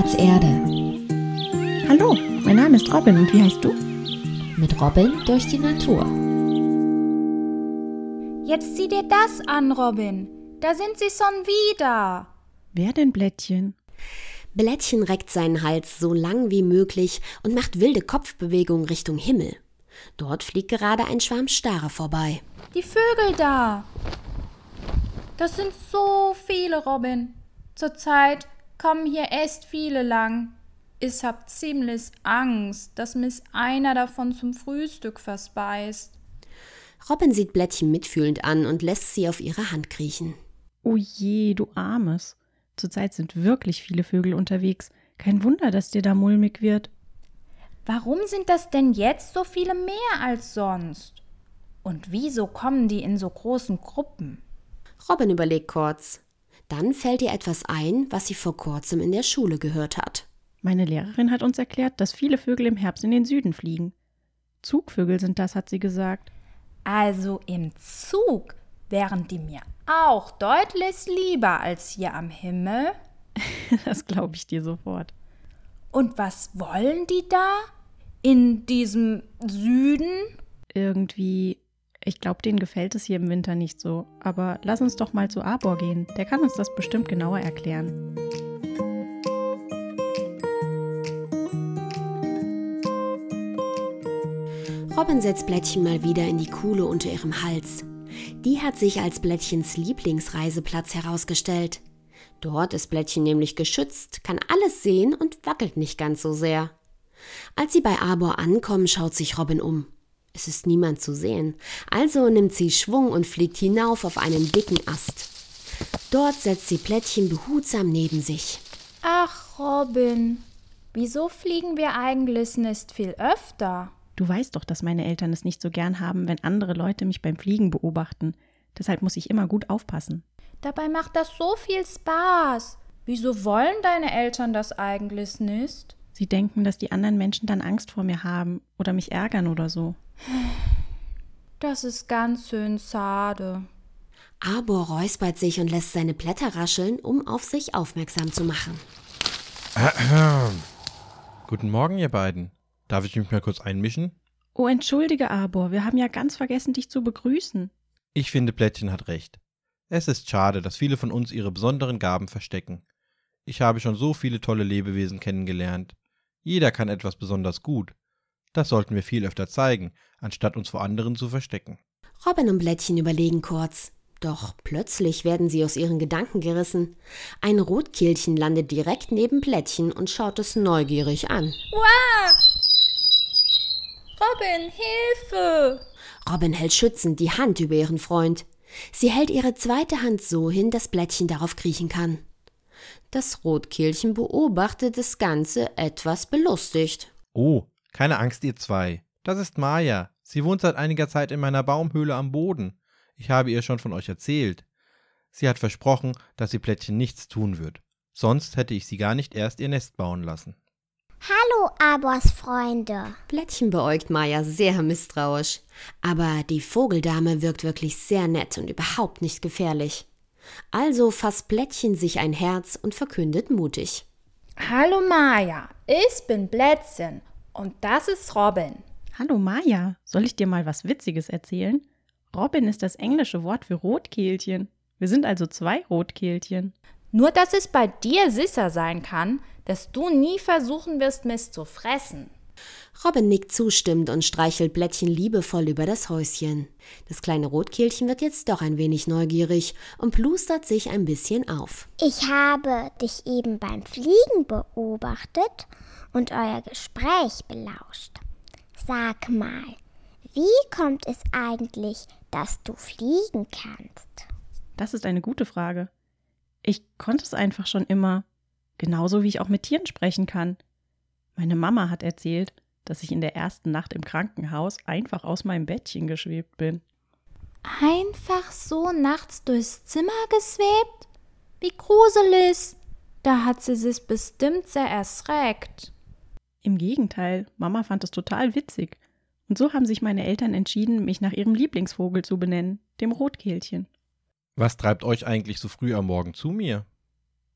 Platz Erde. Hallo, mein Name ist Robin und wie heißt du? Mit Robin durch die Natur. Jetzt sieh dir das an, Robin. Da sind sie schon wieder. Wer denn Blättchen? Blättchen reckt seinen Hals so lang wie möglich und macht wilde Kopfbewegungen Richtung Himmel. Dort fliegt gerade ein Schwarm Stare vorbei. Die Vögel da. Das sind so viele, Robin. Zurzeit kommen hier echt viele lang. Ich hab ziemlich Angst, dass mich einer davon zum Frühstück verspeist. Robin sieht Blättchen mitfühlend an und lässt sie auf ihre Hand kriechen. Oh je, du Armes. Zurzeit sind wirklich viele Vögel unterwegs. Kein Wunder, dass dir da mulmig wird. Warum sind das denn jetzt so viele mehr als sonst? Und wieso kommen die in so großen Gruppen? Robin überlegt kurz. Dann fällt ihr etwas ein, was sie vor kurzem in der Schule gehört hat. Meine Lehrerin hat uns erklärt, dass viele Vögel im Herbst in den Süden fliegen. Zugvögel sind das, hat sie gesagt. Also im Zug wären die mir auch deutlich lieber als hier am Himmel. das glaube ich dir sofort. Und was wollen die da? In diesem Süden? Irgendwie ich glaube, denen gefällt es hier im Winter nicht so. Aber lass uns doch mal zu Arbor gehen. Der kann uns das bestimmt genauer erklären. Robin setzt Blättchen mal wieder in die Kuhle unter ihrem Hals. Die hat sich als Blättchens Lieblingsreiseplatz herausgestellt. Dort ist Blättchen nämlich geschützt, kann alles sehen und wackelt nicht ganz so sehr. Als sie bei Arbor ankommen, schaut sich Robin um. Es ist niemand zu sehen. Also nimmt sie Schwung und fliegt hinauf auf einen dicken Ast. Dort setzt sie Plättchen behutsam neben sich. Ach, Robin, wieso fliegen wir eigentlich nicht viel öfter? Du weißt doch, dass meine Eltern es nicht so gern haben, wenn andere Leute mich beim Fliegen beobachten. Deshalb muss ich immer gut aufpassen. Dabei macht das so viel Spaß. Wieso wollen deine Eltern das eigentlich nicht? Sie denken, dass die anderen Menschen dann Angst vor mir haben oder mich ärgern oder so. Das ist ganz schön schade. Arbor räuspert sich und lässt seine Blätter rascheln, um auf sich aufmerksam zu machen. Guten Morgen, ihr beiden. Darf ich mich mal kurz einmischen? Oh, entschuldige, Arbor, wir haben ja ganz vergessen, dich zu begrüßen. Ich finde, Blättchen hat recht. Es ist schade, dass viele von uns ihre besonderen Gaben verstecken. Ich habe schon so viele tolle Lebewesen kennengelernt. Jeder kann etwas besonders gut. Das sollten wir viel öfter zeigen, anstatt uns vor anderen zu verstecken. Robin und Blättchen überlegen kurz. Doch plötzlich werden sie aus ihren Gedanken gerissen. Ein Rotkehlchen landet direkt neben Blättchen und schaut es neugierig an. Wow! Robin, Hilfe! Robin hält schützend die Hand über ihren Freund. Sie hält ihre zweite Hand so hin, dass Blättchen darauf kriechen kann. Das Rotkehlchen beobachtet das Ganze etwas belustigt. Oh, keine Angst, ihr zwei. Das ist Maya. Sie wohnt seit einiger Zeit in meiner Baumhöhle am Boden. Ich habe ihr schon von euch erzählt. Sie hat versprochen, dass sie Plättchen nichts tun wird. Sonst hätte ich sie gar nicht erst ihr Nest bauen lassen. Hallo, Abors Freunde. Plättchen beäugt Maya sehr misstrauisch. Aber die Vogeldame wirkt wirklich sehr nett und überhaupt nicht gefährlich. Also fasst Plättchen sich ein Herz und verkündet mutig. Hallo Maya, ich bin Plätzchen und das ist Robin. Hallo Maya, soll ich dir mal was Witziges erzählen? Robin ist das englische Wort für Rotkehlchen. Wir sind also zwei Rotkehlchen. Nur, dass es bei dir sicher sein kann, dass du nie versuchen wirst, Mist zu fressen. Robin nickt zustimmend und streichelt Blättchen liebevoll über das Häuschen. Das kleine Rotkehlchen wird jetzt doch ein wenig neugierig und plustert sich ein bisschen auf. Ich habe dich eben beim Fliegen beobachtet und euer Gespräch belauscht. Sag mal, wie kommt es eigentlich, dass du fliegen kannst? Das ist eine gute Frage. Ich konnte es einfach schon immer, genauso wie ich auch mit Tieren sprechen kann. Meine Mama hat erzählt, dass ich in der ersten Nacht im Krankenhaus einfach aus meinem Bettchen geschwebt bin. Einfach so nachts durchs Zimmer geschwebt? Wie gruselig! Da hat sie sich bestimmt sehr erschreckt. Im Gegenteil, Mama fand es total witzig. Und so haben sich meine Eltern entschieden, mich nach ihrem Lieblingsvogel zu benennen, dem Rotkehlchen. Was treibt euch eigentlich so früh am Morgen zu mir?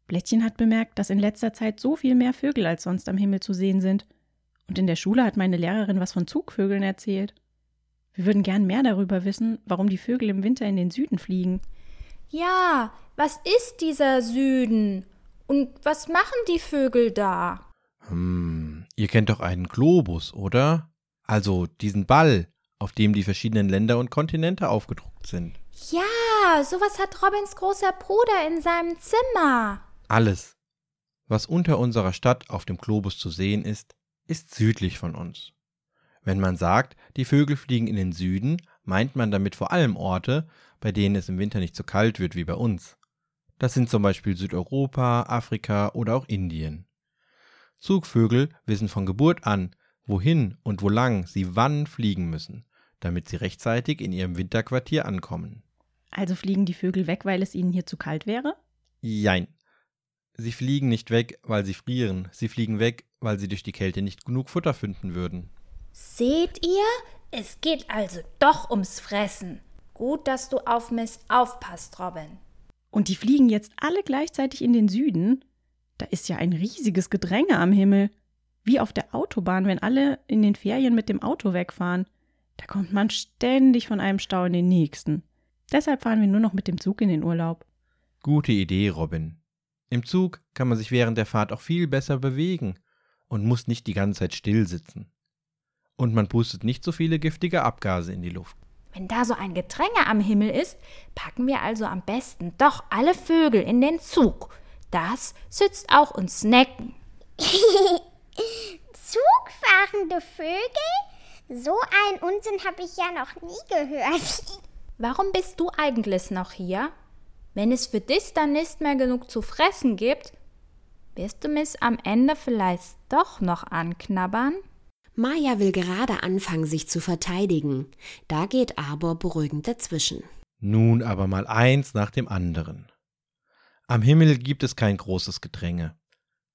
Blättchen hat bemerkt, dass in letzter Zeit so viel mehr Vögel als sonst am Himmel zu sehen sind. Und in der Schule hat meine Lehrerin was von Zugvögeln erzählt. Wir würden gern mehr darüber wissen, warum die Vögel im Winter in den Süden fliegen. Ja, was ist dieser Süden? Und was machen die Vögel da? Hm, ihr kennt doch einen Globus, oder? Also diesen Ball, auf dem die verschiedenen Länder und Kontinente aufgedruckt sind. Ja, sowas hat Robins großer Bruder in seinem Zimmer. Alles, was unter unserer Stadt auf dem Globus zu sehen ist, ist südlich von uns. Wenn man sagt, die Vögel fliegen in den Süden, meint man damit vor allem Orte, bei denen es im Winter nicht so kalt wird wie bei uns. Das sind zum Beispiel Südeuropa, Afrika oder auch Indien. Zugvögel wissen von Geburt an, wohin und wo lang sie wann fliegen müssen, damit sie rechtzeitig in ihrem Winterquartier ankommen. Also fliegen die Vögel weg, weil es ihnen hier zu kalt wäre? Jein. Sie fliegen nicht weg, weil sie frieren, sie fliegen weg, weil sie durch die Kälte nicht genug Futter finden würden. Seht ihr? Es geht also doch ums Fressen. Gut, dass du auf Miss aufpasst, Robin. Und die fliegen jetzt alle gleichzeitig in den Süden? Da ist ja ein riesiges Gedränge am Himmel. Wie auf der Autobahn, wenn alle in den Ferien mit dem Auto wegfahren. Da kommt man ständig von einem Stau in den nächsten. Deshalb fahren wir nur noch mit dem Zug in den Urlaub. Gute Idee, Robin. Im Zug kann man sich während der Fahrt auch viel besser bewegen und muss nicht die ganze Zeit still sitzen. Und man pustet nicht so viele giftige Abgase in die Luft. Wenn da so ein Gedränge am Himmel ist, packen wir also am besten doch alle Vögel in den Zug. Das schützt auch uns Necken. Zugfahrende Vögel? So einen Unsinn habe ich ja noch nie gehört. Warum bist du eigentlich noch hier? Wenn es für dich dann nicht mehr genug zu fressen gibt, wirst du mich am Ende vielleicht doch noch anknabbern? Maja will gerade anfangen, sich zu verteidigen. Da geht Arbor beruhigend dazwischen. Nun aber mal eins nach dem anderen. Am Himmel gibt es kein großes Gedränge.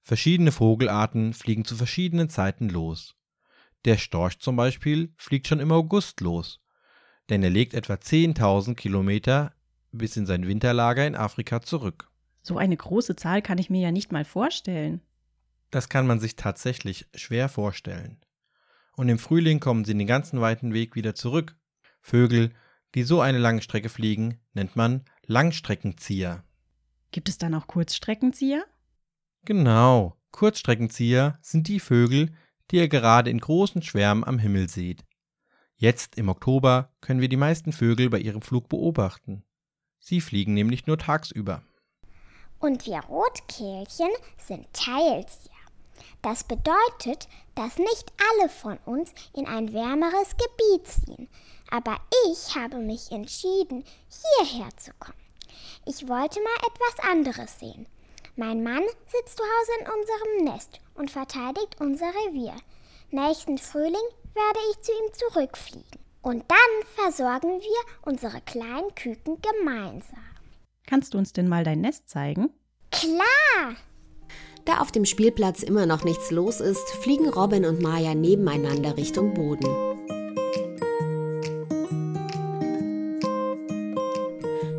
Verschiedene Vogelarten fliegen zu verschiedenen Zeiten los. Der Storch zum Beispiel fliegt schon im August los, denn er legt etwa 10.000 Kilometer bis in sein Winterlager in Afrika zurück. So eine große Zahl kann ich mir ja nicht mal vorstellen. Das kann man sich tatsächlich schwer vorstellen. Und im Frühling kommen sie den ganzen weiten Weg wieder zurück. Vögel, die so eine lange Strecke fliegen, nennt man Langstreckenzieher. Gibt es dann auch Kurzstreckenzieher? Genau, Kurzstreckenzieher sind die Vögel, die ihr gerade in großen Schwärmen am Himmel seht. Jetzt im Oktober können wir die meisten Vögel bei ihrem Flug beobachten. Sie fliegen nämlich nur tagsüber. Und wir Rotkehlchen sind Teilzieher. Das bedeutet, dass nicht alle von uns in ein wärmeres Gebiet ziehen. Aber ich habe mich entschieden, hierher zu kommen. Ich wollte mal etwas anderes sehen. Mein Mann sitzt zu Hause in unserem Nest und verteidigt unser Revier. Nächsten Frühling werde ich zu ihm zurückfliegen. Und dann versorgen wir unsere kleinen Küken gemeinsam. Kannst du uns denn mal dein Nest zeigen? Klar! Da auf dem Spielplatz immer noch nichts los ist, fliegen Robin und Maya nebeneinander Richtung Boden.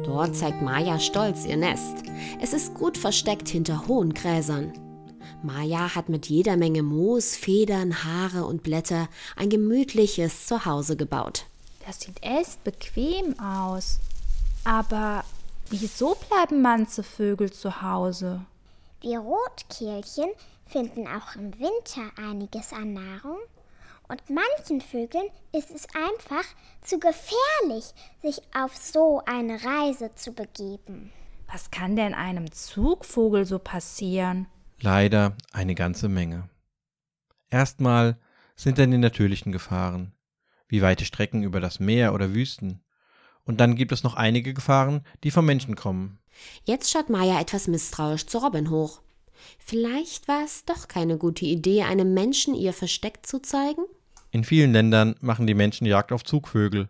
Dort zeigt Maya stolz ihr Nest. Es ist gut versteckt hinter hohen Gräsern. Maya hat mit jeder Menge Moos, Federn, Haare und Blätter ein gemütliches Zuhause gebaut. Das sieht echt bequem aus. Aber wieso bleiben manche Vögel zu Hause? Wir Rotkehlchen finden auch im Winter einiges an Nahrung. Und manchen Vögeln ist es einfach zu gefährlich, sich auf so eine Reise zu begeben. Was kann denn einem Zugvogel so passieren? Leider eine ganze Menge. Erstmal sind dann die natürlichen Gefahren, wie weite Strecken über das Meer oder Wüsten. Und dann gibt es noch einige Gefahren, die vom Menschen kommen. Jetzt schaut Maya etwas misstrauisch zu Robin hoch. Vielleicht war es doch keine gute Idee, einem Menschen ihr Versteck zu zeigen? In vielen Ländern machen die Menschen Jagd auf Zugvögel.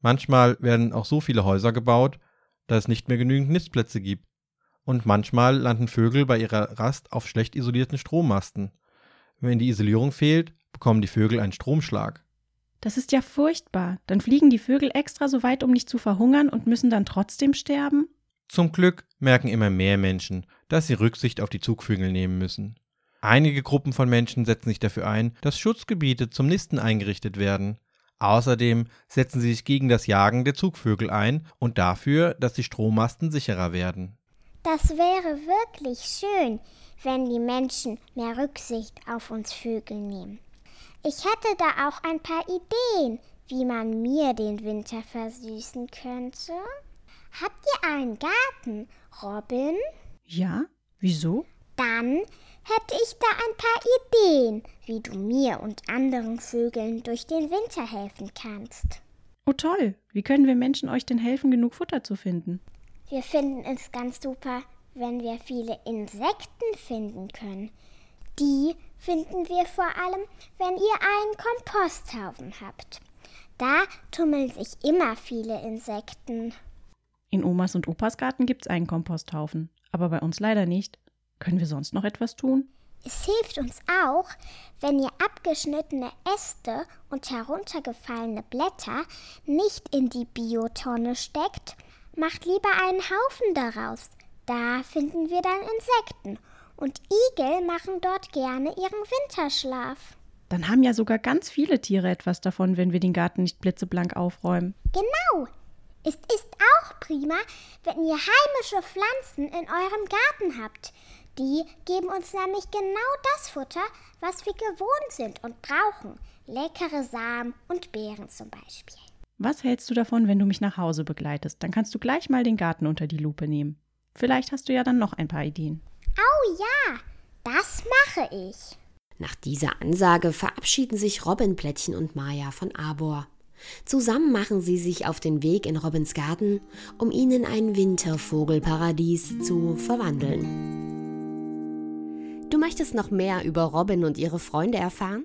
Manchmal werden auch so viele Häuser gebaut, dass es nicht mehr genügend Nistplätze gibt. Und manchmal landen Vögel bei ihrer Rast auf schlecht isolierten Strommasten. Wenn die Isolierung fehlt, bekommen die Vögel einen Stromschlag. Das ist ja furchtbar. Dann fliegen die Vögel extra so weit, um nicht zu verhungern und müssen dann trotzdem sterben? Zum Glück merken immer mehr Menschen, dass sie Rücksicht auf die Zugvögel nehmen müssen. Einige Gruppen von Menschen setzen sich dafür ein, dass Schutzgebiete zum Nisten eingerichtet werden. Außerdem setzen sie sich gegen das Jagen der Zugvögel ein und dafür, dass die Strommasten sicherer werden. Das wäre wirklich schön, wenn die Menschen mehr Rücksicht auf uns Vögel nehmen. Ich hätte da auch ein paar Ideen, wie man mir den Winter versüßen könnte. Habt ihr einen Garten, Robin? Ja? Wieso? Dann hätte ich da ein paar Ideen, wie du mir und anderen Vögeln durch den Winter helfen kannst. Oh toll, wie können wir Menschen euch denn helfen, genug Futter zu finden? Wir finden es ganz super, wenn wir viele Insekten finden können. Die finden wir vor allem, wenn ihr einen Komposthaufen habt. Da tummeln sich immer viele Insekten. In Omas und Opas Garten gibt's einen Komposthaufen, aber bei uns leider nicht. Können wir sonst noch etwas tun? Es hilft uns auch, wenn ihr abgeschnittene Äste und heruntergefallene Blätter nicht in die Biotonne steckt, macht lieber einen Haufen daraus. Da finden wir dann Insekten. Und Igel machen dort gerne ihren Winterschlaf. Dann haben ja sogar ganz viele Tiere etwas davon, wenn wir den Garten nicht blitzeblank aufräumen. Genau. Es ist auch prima, wenn ihr heimische Pflanzen in eurem Garten habt. Die geben uns nämlich genau das Futter, was wir gewohnt sind und brauchen. Leckere Samen und Beeren zum Beispiel. Was hältst du davon, wenn du mich nach Hause begleitest? Dann kannst du gleich mal den Garten unter die Lupe nehmen. Vielleicht hast du ja dann noch ein paar Ideen. Oh ja, das mache ich. Nach dieser Ansage verabschieden sich Robin, und Maya von Arbor. Zusammen machen sie sich auf den Weg in Robins Garten, um ihn in ein Wintervogelparadies zu verwandeln. Du möchtest noch mehr über Robin und ihre Freunde erfahren?